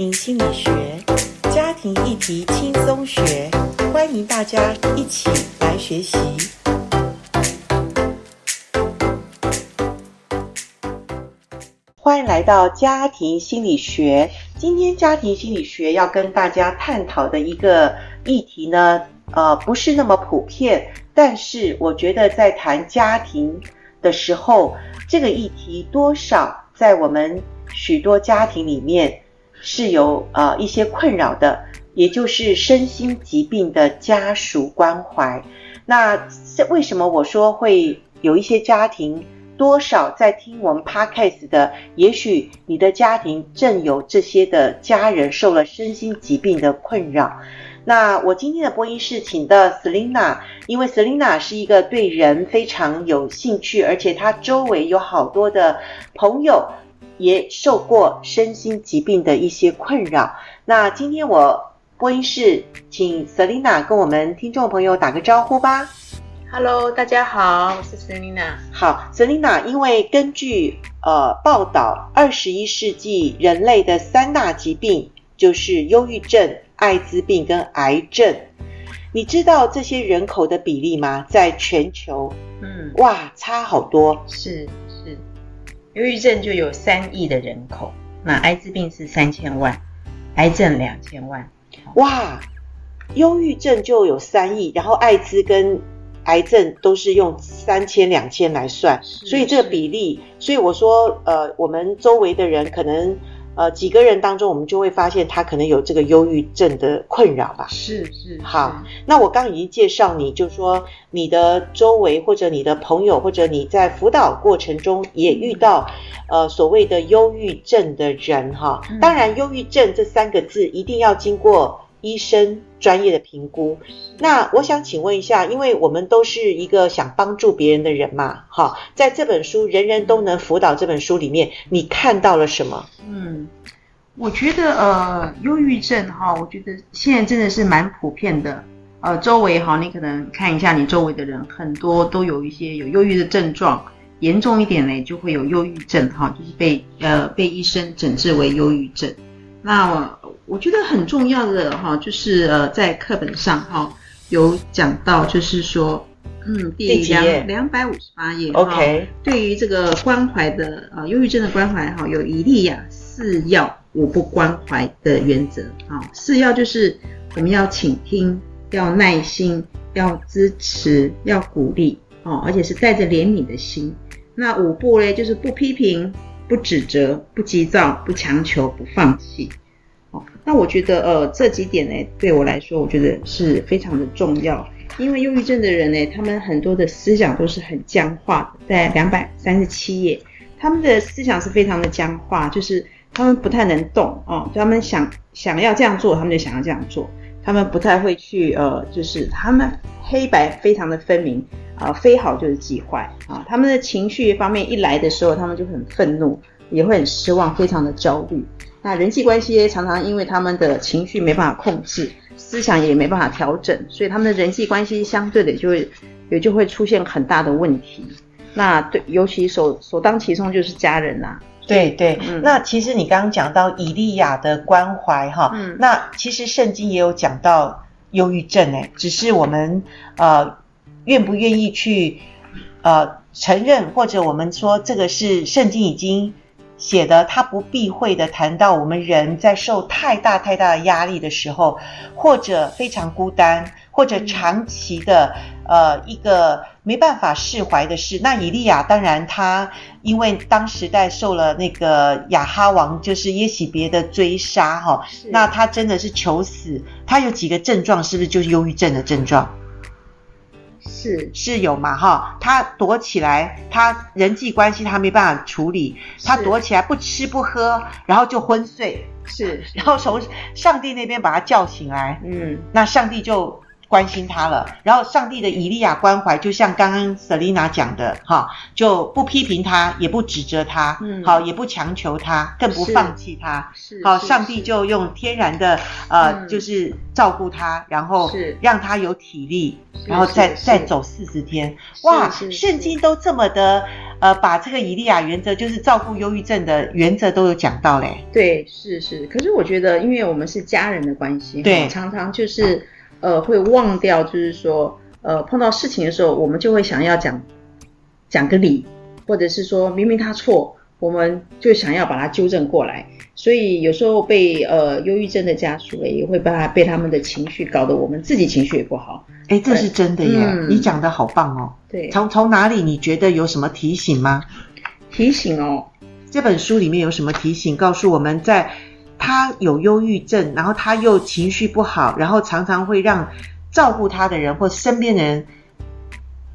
庭心理学，家庭议题轻松学，欢迎大家一起来学习。欢迎来到家庭心理学。今天家庭心理学要跟大家探讨的一个议题呢，呃，不是那么普遍，但是我觉得在谈家庭的时候，这个议题多少在我们许多家庭里面是有呃一些困扰的，也就是身心疾病的家属关怀。那为什么我说会有一些家庭多少在听我们 Podcast 的，也许你的家庭正有这些的家人受了身心疾病的困扰。那我今天的播音室请的 Selina，因为 Selina 是一个对人非常有兴趣，而且她周围有好多的朋友也受过身心疾病的一些困扰。那今天我播音室请 Selina 跟我们听众朋友打个招呼吧。Hello，大家好，我是 Selina。好，Selina，因为根据呃报道，二十一世纪人类的三大疾病就是忧郁症。艾滋病跟癌症，你知道这些人口的比例吗？在全球，嗯，哇，差好多。是是，忧郁症就有三亿的人口，那艾滋病是三千万，癌症两千万。哇，忧郁症就有三亿，然后艾滋跟癌症都是用三千两千来算，所以这个比例，所以我说，呃，我们周围的人可能。呃，几个人当中，我们就会发现他可能有这个忧郁症的困扰吧。是是，是。好，那我刚已经介绍你，就是说你的周围或者你的朋友或者你在辅导过程中也遇到，呃，所谓的忧郁症的人哈。当然，忧郁症这三个字一定要经过。医生专业的评估，那我想请问一下，因为我们都是一个想帮助别人的人嘛，哈，在这本书《人人都能辅导》这本书里面，你看到了什么？嗯，我觉得呃，忧郁症哈，我觉得现在真的是蛮普遍的。呃，周围哈，你可能看一下你周围的人，很多都有一些有忧郁的症状，严重一点呢，就会有忧郁症哈，就是被呃被医生诊治为忧郁症。那我我觉得很重要的哈，就是呃，在课本上哈有讲到，就是说，嗯，第两两百五十八页，OK，对于这个关怀的啊，忧郁症的关怀哈，有一例呀四要五不关怀的原则啊，四要就是我们要倾听，要耐心，要支持，要鼓励哦，而且是带着怜悯的心。那五不嘞，就是不批评。不指责，不急躁，不强求，不放弃。那我觉得，呃，这几点呢，对我来说，我觉得是非常的重要。因为忧郁症的人呢，他们很多的思想都是很僵化的，在两百三十七页，他们的思想是非常的僵化，就是他们不太能动哦，他们想想要这样做，他们就想要这样做，他们不太会去，呃，就是他们黑白非常的分明。啊，非好就是即坏啊！他们的情绪方面一来的时候，他们就很愤怒，也会很失望，非常的焦虑。那人际关系常常因为他们的情绪没办法控制，思想也没办法调整，所以他们的人际关系相对的就会也就会出现很大的问题。那对，尤其首首当其冲就是家人啦、啊。对对，嗯、那其实你刚刚讲到以利亚的关怀哈，嗯，那其实圣经也有讲到忧郁症诶，只是我们呃。愿不愿意去，呃，承认或者我们说这个是圣经已经写的，他不避讳的谈到我们人在受太大太大的压力的时候，或者非常孤单，或者长期的呃一个没办法释怀的事。那以利亚当然他因为当时代受了那个亚哈王就是耶洗别的追杀哈，那他真的是求死。他有几个症状，是不是就是忧郁症的症状？是。是有嘛哈，他躲起来，他人际关系他没办法处理，他躲起来不吃不喝，然后就昏睡，是，然后从上帝那边把他叫醒来，嗯，那上帝就关心他了。然后上帝的以利亚关怀，就像刚刚 Selina 讲的，哈，就不批评他，也不指责他，嗯，好，也不强求他，更不放弃他，是，好，上帝就用天然的呃、嗯，就是照顾他，然后让他有体力，然后再再走四十天，哇，圣经都这么的。呃，把这个以利亚原则，就是照顾忧郁症的原则都有讲到嘞。对，是是。可是我觉得，因为我们是家人的关系，对，常常就是呃会忘掉，就是说呃碰到事情的时候，我们就会想要讲讲个理，或者是说明明他错，我们就想要把他纠正过来。所以有时候被呃忧郁症的家属也会把他被他们的情绪搞得我们自己情绪也不好。哎，这是真的耶！嗯、你讲的好棒哦。对，从从哪里你觉得有什么提醒吗？提醒哦，这本书里面有什么提醒？告诉我们在他有忧郁症，然后他又情绪不好，然后常常会让照顾他的人或身边的人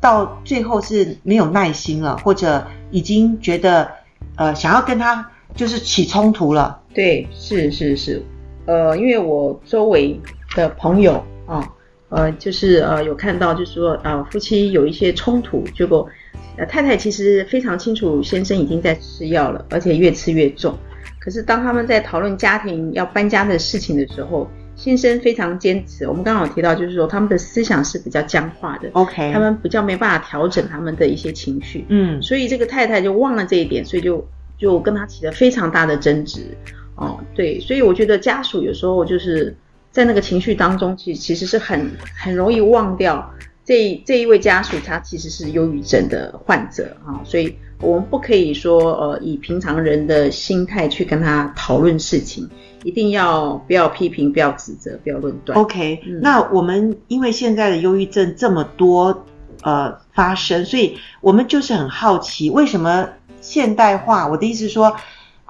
到最后是没有耐心了，或者已经觉得呃想要跟他就是起冲突了。对，是是是，呃，因为我周围的朋友啊。呃，就是呃，有看到，就是说，呃，夫妻有一些冲突，结果，呃，太太其实非常清楚先生已经在吃药了，而且越吃越重。可是当他们在讨论家庭要搬家的事情的时候，先生非常坚持。我们刚刚有提到，就是说他们的思想是比较僵化的，OK，他们比较没办法调整他们的一些情绪，嗯，所以这个太太就忘了这一点，所以就就跟他起了非常大的争执。哦，对，所以我觉得家属有时候就是。在那个情绪当中，其实其实是很很容易忘掉这这一位家属，他其实是忧郁症的患者啊，所以我们不可以说呃以平常人的心态去跟他讨论事情，一定要不要批评，不要指责，不要论断。OK，嗯，那我们因为现在的忧郁症这么多呃发生，所以我们就是很好奇，为什么现代化？我的意思是说。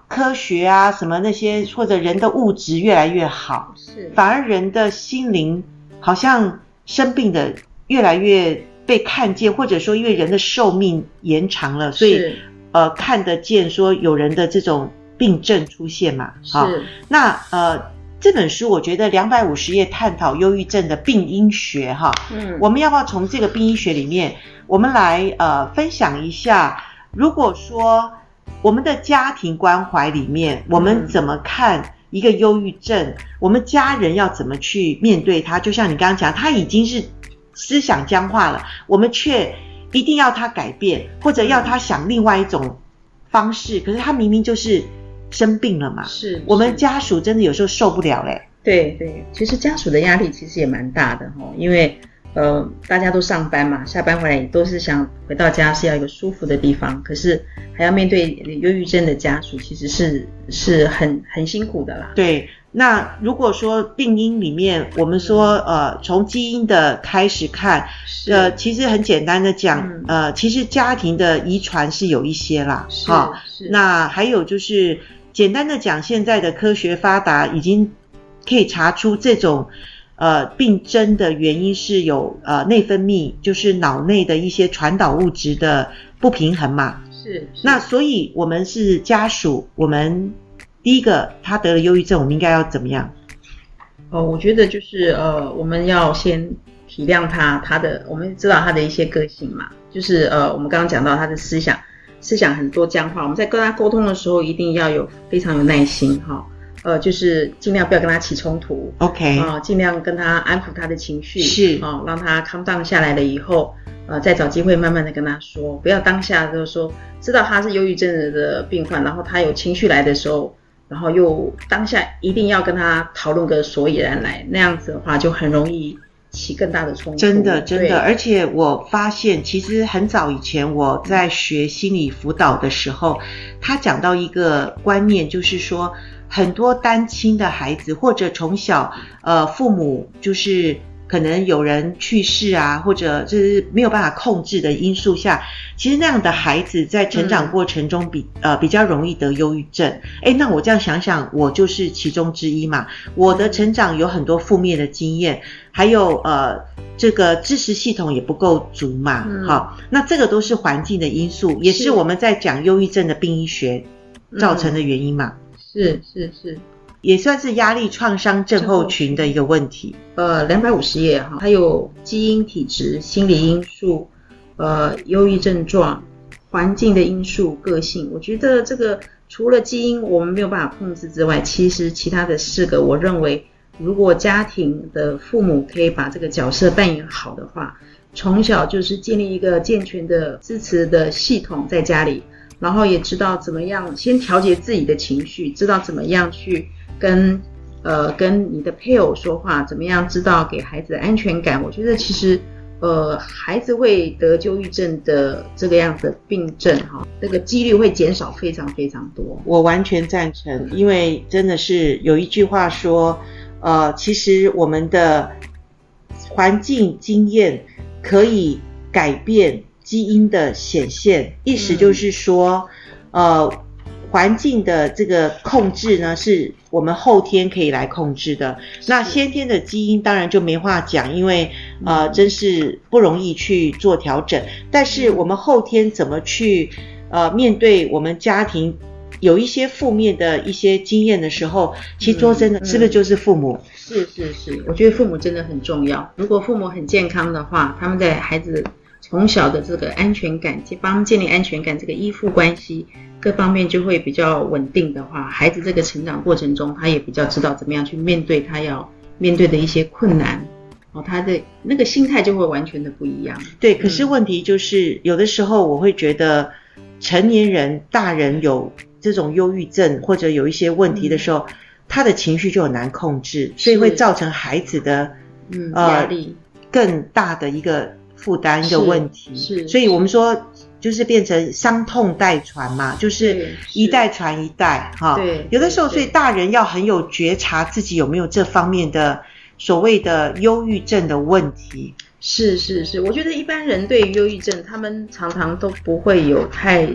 科学啊，什么那些或者人的物质越来越好，是反而人的心灵好像生病的越来越被看见，或者说因为人的寿命延长了，所以呃看得见说有人的这种病症出现嘛。是。哦、那呃这本书我觉得两百五十页探讨忧郁症的病因学哈，嗯，我们要不要从这个病因学里面，我们来呃分享一下，如果说。我们的家庭关怀里面，我们怎么看一个忧郁症？我们家人要怎么去面对他？就像你刚刚讲，他已经是思想僵化了，我们却一定要他改变，或者要他想另外一种方式。可是他明明就是生病了嘛。是，是我们家属真的有时候受不了嘞。对对，其实家属的压力其实也蛮大的哈，因为。呃，大家都上班嘛，下班回来也都是想回到家是要一个舒服的地方，可是还要面对忧郁症的家属，其实是是很很辛苦的啦。对，那如果说病因里面，我们说呃，从基因的开始看，呃，其实很简单的讲，嗯、呃，其实家庭的遗传是有一些啦，哈、哦，那还有就是简单的讲，现在的科学发达，已经可以查出这种。呃，病症的原因是有呃内分泌，就是脑内的一些传导物质的不平衡嘛。是。是。那所以我们是家属，我们第一个他得了忧郁症，我们应该要怎么样？哦，我觉得就是呃，我们要先体谅他，他的我们知道他的一些个性嘛，就是呃，我们刚刚讲到他的思想，思想很多僵化，我们在跟他沟通的时候一定要有非常有耐心哈。哦呃，就是尽量不要跟他起冲突，OK，啊、呃，尽量跟他安抚他的情绪，是啊、呃，让他 calm down 下来了以后，呃，再找机会慢慢的跟他说，不要当下就是说知道他是忧郁症的病患，然后他有情绪来的时候，然后又当下一定要跟他讨论个所以然来，那样子的话就很容易起更大的冲突。真的，真的，而且我发现其实很早以前我在学心理辅导的时候，他讲到一个观念，就是说。很多单亲的孩子，或者从小，呃，父母就是可能有人去世啊，或者就是没有办法控制的因素下，其实那样的孩子在成长过程中比、嗯、呃比较容易得忧郁症。诶，那我这样想想，我就是其中之一嘛。我的成长有很多负面的经验，还有呃这个知识系统也不够足嘛。好、嗯，那这个都是环境的因素，也是我们在讲忧郁症的病因学造成的原因嘛。是是是，也算是压力创伤症候群的一个问题。呃，两百五十页哈，还有基因、体质、心理因素，呃，忧郁症状、环境的因素、个性。我觉得这个除了基因我们没有办法控制之外，其实其他的四个，我认为如果家庭的父母可以把这个角色扮演好的话，从小就是建立一个健全的支持的系统在家里，然后也知道怎么样先调节自己的情绪，知道怎么样去。跟呃跟你的配偶说话，怎么样知道给孩子的安全感？我觉得其实呃孩子会得忧郁症的这个样子的病症哈，这个几率会减少非常非常多。我完全赞成，因为真的是有一句话说，呃，其实我们的环境经验可以改变基因的显现，意思就是说，嗯、呃。环境的这个控制呢，是我们后天可以来控制的。那先天的基因当然就没话讲，因为呃，真是不容易去做调整。但是我们后天怎么去呃面对我们家庭有一些负面的一些经验的时候，其实说真的，是不是就是父母？是是是，我觉得父母真的很重要。如果父母很健康的话，他们在孩子从小的这个安全感，帮建立安全感，这个依附关系。各方面就会比较稳定的话，孩子这个成长过程中，他也比较知道怎么样去面对他要面对的一些困难，哦，他的那个心态就会完全的不一样。对，可是问题就是，嗯，有的时候我会觉得，成年人、大人有这种忧郁症或者有一些问题的时候，嗯，他的情绪就很难控制，所以会造成孩子的嗯压力更大的一个负担一个问题。是，是，所以我们说。就是变成伤痛代传嘛，就是一代传一代哈。对，有的时候，所以大人要很有觉察自己有没有这方面的所谓的忧郁症的问题。是是是，我觉得一般人对于忧郁症，他们常常都不会有太，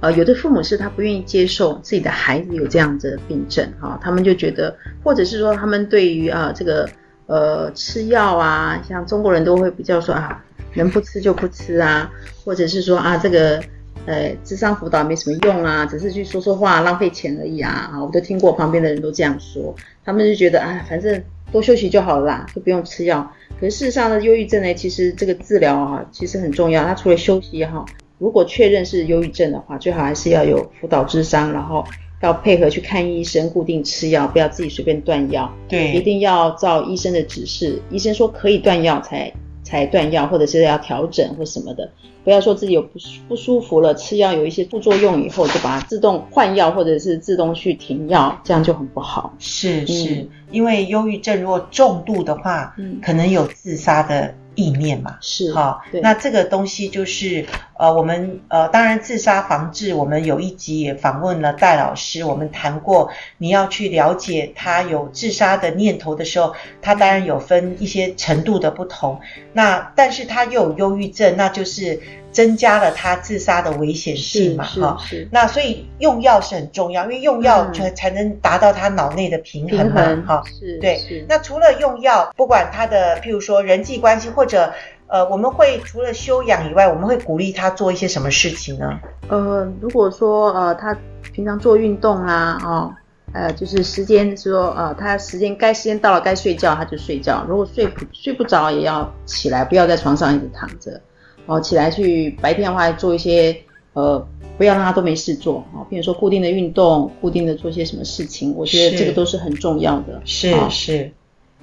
呃，有的父母是他不愿意接受自己的孩子有这样子的病症哈，他们就觉得，或者是说他们对于啊这个呃吃药啊，像中国人都会比较说啊。能不吃就不吃啊，或者是说啊，这个呃，智商辅导没什么用啊，只是去说说话，浪费钱而已啊。啊，我都听过旁边的人都这样说，他们就觉得啊，反正多休息就好了啦，就不用吃药。可是事实上呢，忧郁症呢，其实这个治疗啊，其实很重要。它除了休息哈，如果确认是忧郁症的话，最好还是要有辅导智商，然后要配合去看医生，固定吃药，不要自己随便断药。对，一定要照医生的指示，医生说可以断药才。才断药，或者是要调整或什么的，不要说自己有不不舒服了，吃药有一些副作用以后就把它自动换药，或者是自动去停药，这样就很不好。是是，嗯，因为忧郁症如果重度的话，嗯，可能有自杀的。意念嘛，是好，那这个东西就是呃，我们呃，当然自杀防治，我们有一集也访问了戴老师，我们谈过，你要去了解他有自杀的念头的时候，他当然有分一些程度的不同，那但是他又有忧郁症，那就是。增加了他自杀的危险性嘛？哈，那所以用药是很重要，因为用药才才能达到他脑内的平衡嘛？哈，是，对。那除了用药，不管他的譬如说人际关系，或者呃，我们会除了修养以外，我们会鼓励他做一些什么事情呢？呃，如果说呃，他平常做运动啦，哦，呃，就是时间说呃，他时间该时间到了该睡觉他就睡觉，如果睡不睡不着也要起来，不要在床上一直躺着。哦，起来去白天的话做一些，呃，不要让他都没事做啊，比如说固定的运动，固定的做些什么事情，我觉得这个都是很重要的。是是，是。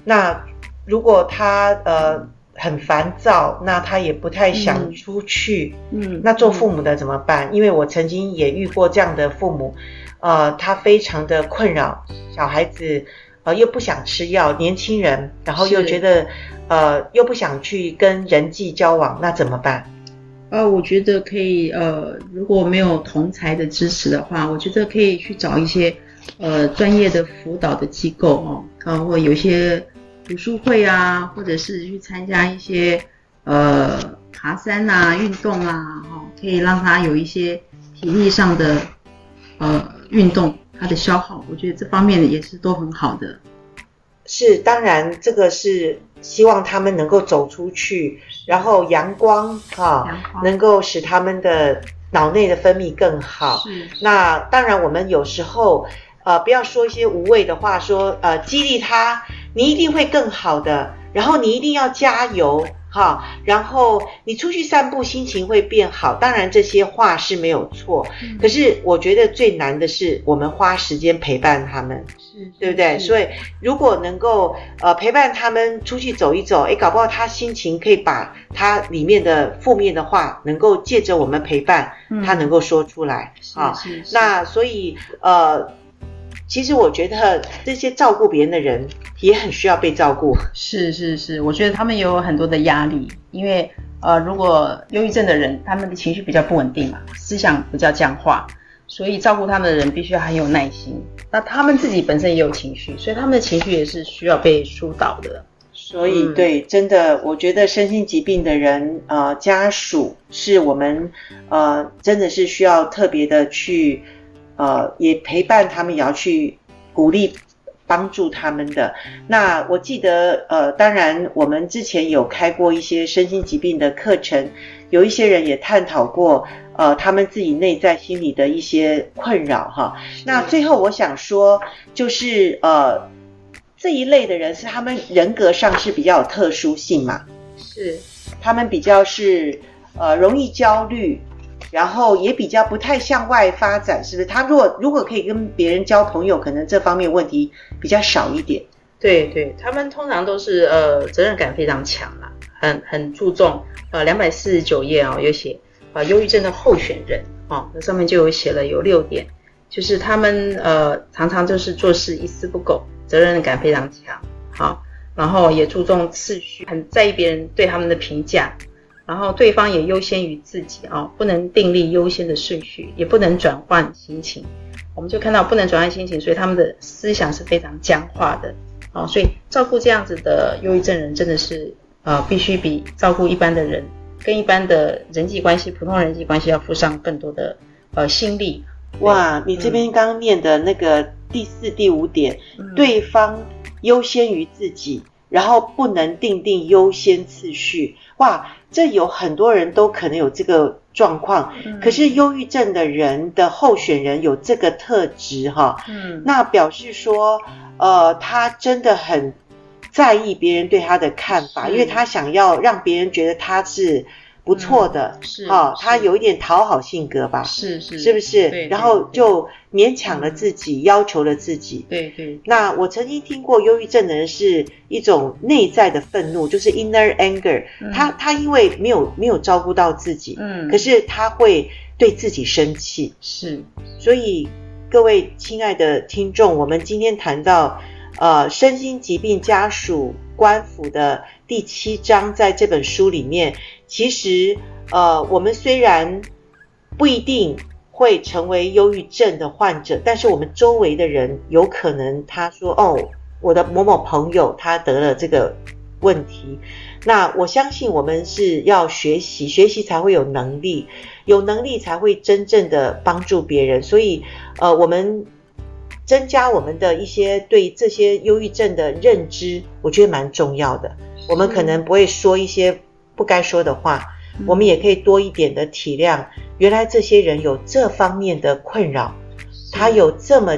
那如果他呃很烦躁，那他也不太想出去，嗯，那做父母的怎么办？嗯，因为我曾经也遇过这样的父母，呃，他非常的困扰，小孩子。呃，又不想吃药，年轻人，然后又觉得，呃，又不想去跟人际交往，那怎么办？呃，我觉得可以，呃，如果没有同才的支持的话，我觉得可以去找一些，呃，专业的辅导的机构哦，啊，或有一些读书会啊，或者是去参加一些，呃，爬山啊，运动啊，哈，可以让他有一些体力上的，呃，运动。他的消耗，我觉得这方面也是都很好的。是，当然这个是希望他们能够走出去，然后阳光哈，能够使他们的脑内的分泌更好。那当然，我们有时候呃，不要说一些无谓的话，说呃激励他，你一定会更好的，然后你一定要加油。好，然后你出去散步，心情会变好。当然这些话是没有错，嗯、可是我觉得最难的是我们花时间陪伴他们，是对不对？所以如果能够呃陪伴他们出去走一走，诶，搞不好他心情可以把他里面的负面的话，能够借着我们陪伴，嗯、他能够说出来。啊，那所以呃。其实我觉得这些照顾别人的人也很需要被照顾。是是是，我觉得他们也有很多的压力，因为呃，如果忧郁症的人，他们的情绪比较不稳定嘛，思想比较僵化，所以照顾他们的人必须要很有耐心。那他们自己本身也有情绪，所以他们的情绪也是需要被疏导的。所以、嗯、对，真的，我觉得身心疾病的人呃家属是我们呃真的是需要特别的去。呃，也陪伴他们，也要去鼓励、帮助他们的。那我记得，呃，当然我们之前有开过一些身心疾病的课程，有一些人也探讨过，呃，他们自己内在心理的一些困扰哈。那最后我想说，就是呃，这一类的人是他们人格上是比较有特殊性嘛，是，他们比较是呃容易焦虑。然后也比较不太向外发展，是不是？他如果如果可以跟别人交朋友，可能这方面问题比较少一点。对对，他们通常都是呃责任感非常强啦，很很注重。呃，两百四十九页哦，有写呃忧郁症的候选人哦，那上面就有写了有六点，就是他们呃常常就是做事一丝不苟，责任感非常强，好、然后也注重次序，很在意别人对他们的评价。然后对方也优先于自己啊、哦，不能订立优先的顺序，也不能转换心情。我们就看到不能转换心情，所以他们的思想是非常僵化的啊、哦。所以照顾这样子的忧郁症人，真的是呃必须比照顾一般的人，跟一般的人际关系、普通人际关系要付上更多的呃心力。哇，你这边刚刚念的那个第四、第五点，嗯、对方优先于自己，然后不能定定优先次序。哇，这有很多人都可能有这个状况，嗯、可是忧郁症的人的候选人有这个特质哈，嗯，那表示说，呃，他真的很在意别人对他的看法，因为他想要让别人觉得他是。不错的，嗯、是哈，他有一点讨好性格吧，是是，是不是？对，然后就勉强了自己，嗯、要求了自己。对对。那我曾经听过，忧郁症的人是一种内在的愤怒，就是 inner anger、嗯。他他因为没有没有照顾到自己，嗯，可是他会对自己生气。是。所以各位亲爱的听众，我们今天谈到呃身心疾病家属官府的第七章，在这本书里面。其实，呃，我们虽然不一定会成为忧郁症的患者，但是我们周围的人有可能他说：“哦，我的某某朋友他得了这个问题。”那我相信我们是要学习，学习才会有能力，有能力才会真正的帮助别人。所以，呃，我们增加我们的一些对这些忧郁症的认知，我觉得蛮重要的。我们可能不会说一些。不该说的话，我们也可以多一点的体谅。原来这些人有这方面的困扰，他有这么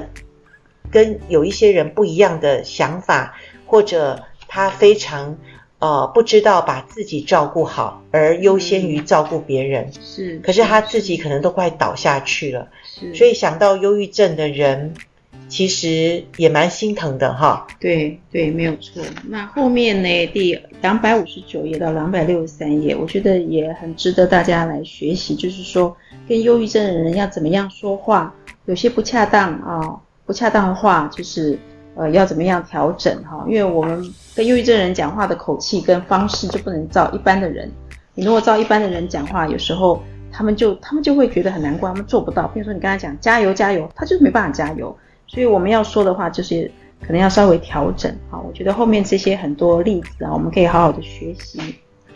跟有一些人不一样的想法，或者他非常呃不知道把自己照顾好，而优先于照顾别人。是，可是他自己可能都快倒下去了。是，所以想到忧郁症的人。其实也蛮心疼的哈，对对，没有错。那后面呢，第两百五十九页到两百六十三页，我觉得也很值得大家来学习。就是说，跟忧郁症的人要怎么样说话，有些不恰当啊、不恰当的话，就是呃要怎么样调整哈。因为我们跟忧郁症人讲话的口气跟方式就不能照一般的人。你如果照一般的人讲话，有时候他们就他们就会觉得很难过，他们做不到。比如说你跟他讲加油加油，他就是没办法加油。所以我们要说的话，就是可能要稍微调整。好，我觉得后面这些很多例子啊，我们可以好好的学习。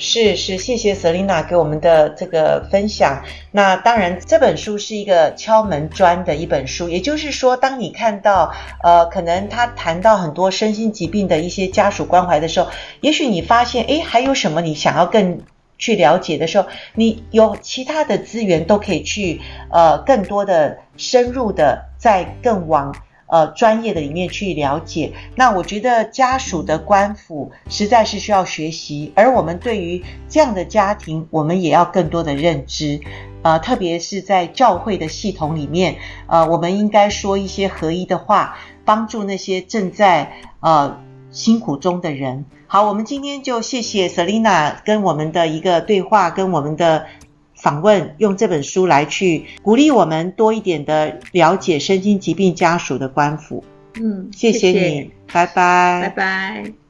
是是，谢谢 Selina 给我们的这个分享。那当然，这本书是一个敲门砖的一本书，也就是说，当你看到呃，可能他谈到很多身心疾病的一些家属关怀的时候，也许你发现，诶，还有什么你想要更去了解的时候，你有其他的资源都可以去呃，更多的深入的再更往。呃专业的里面去了解。那我觉得家属的官府实在是需要学习，而我们对于这样的家庭，我们也要更多的认知。呃，特别是在教会的系统里面，呃，我们应该说一些合一的话，帮助那些正在呃辛苦中的人。好，我们今天就谢谢 Selina 跟我们的一个对话，跟我们的访问，用这本书来去鼓励我们多一点的了解身心疾病家属的官府。嗯，谢谢你，谢谢，拜拜，拜拜。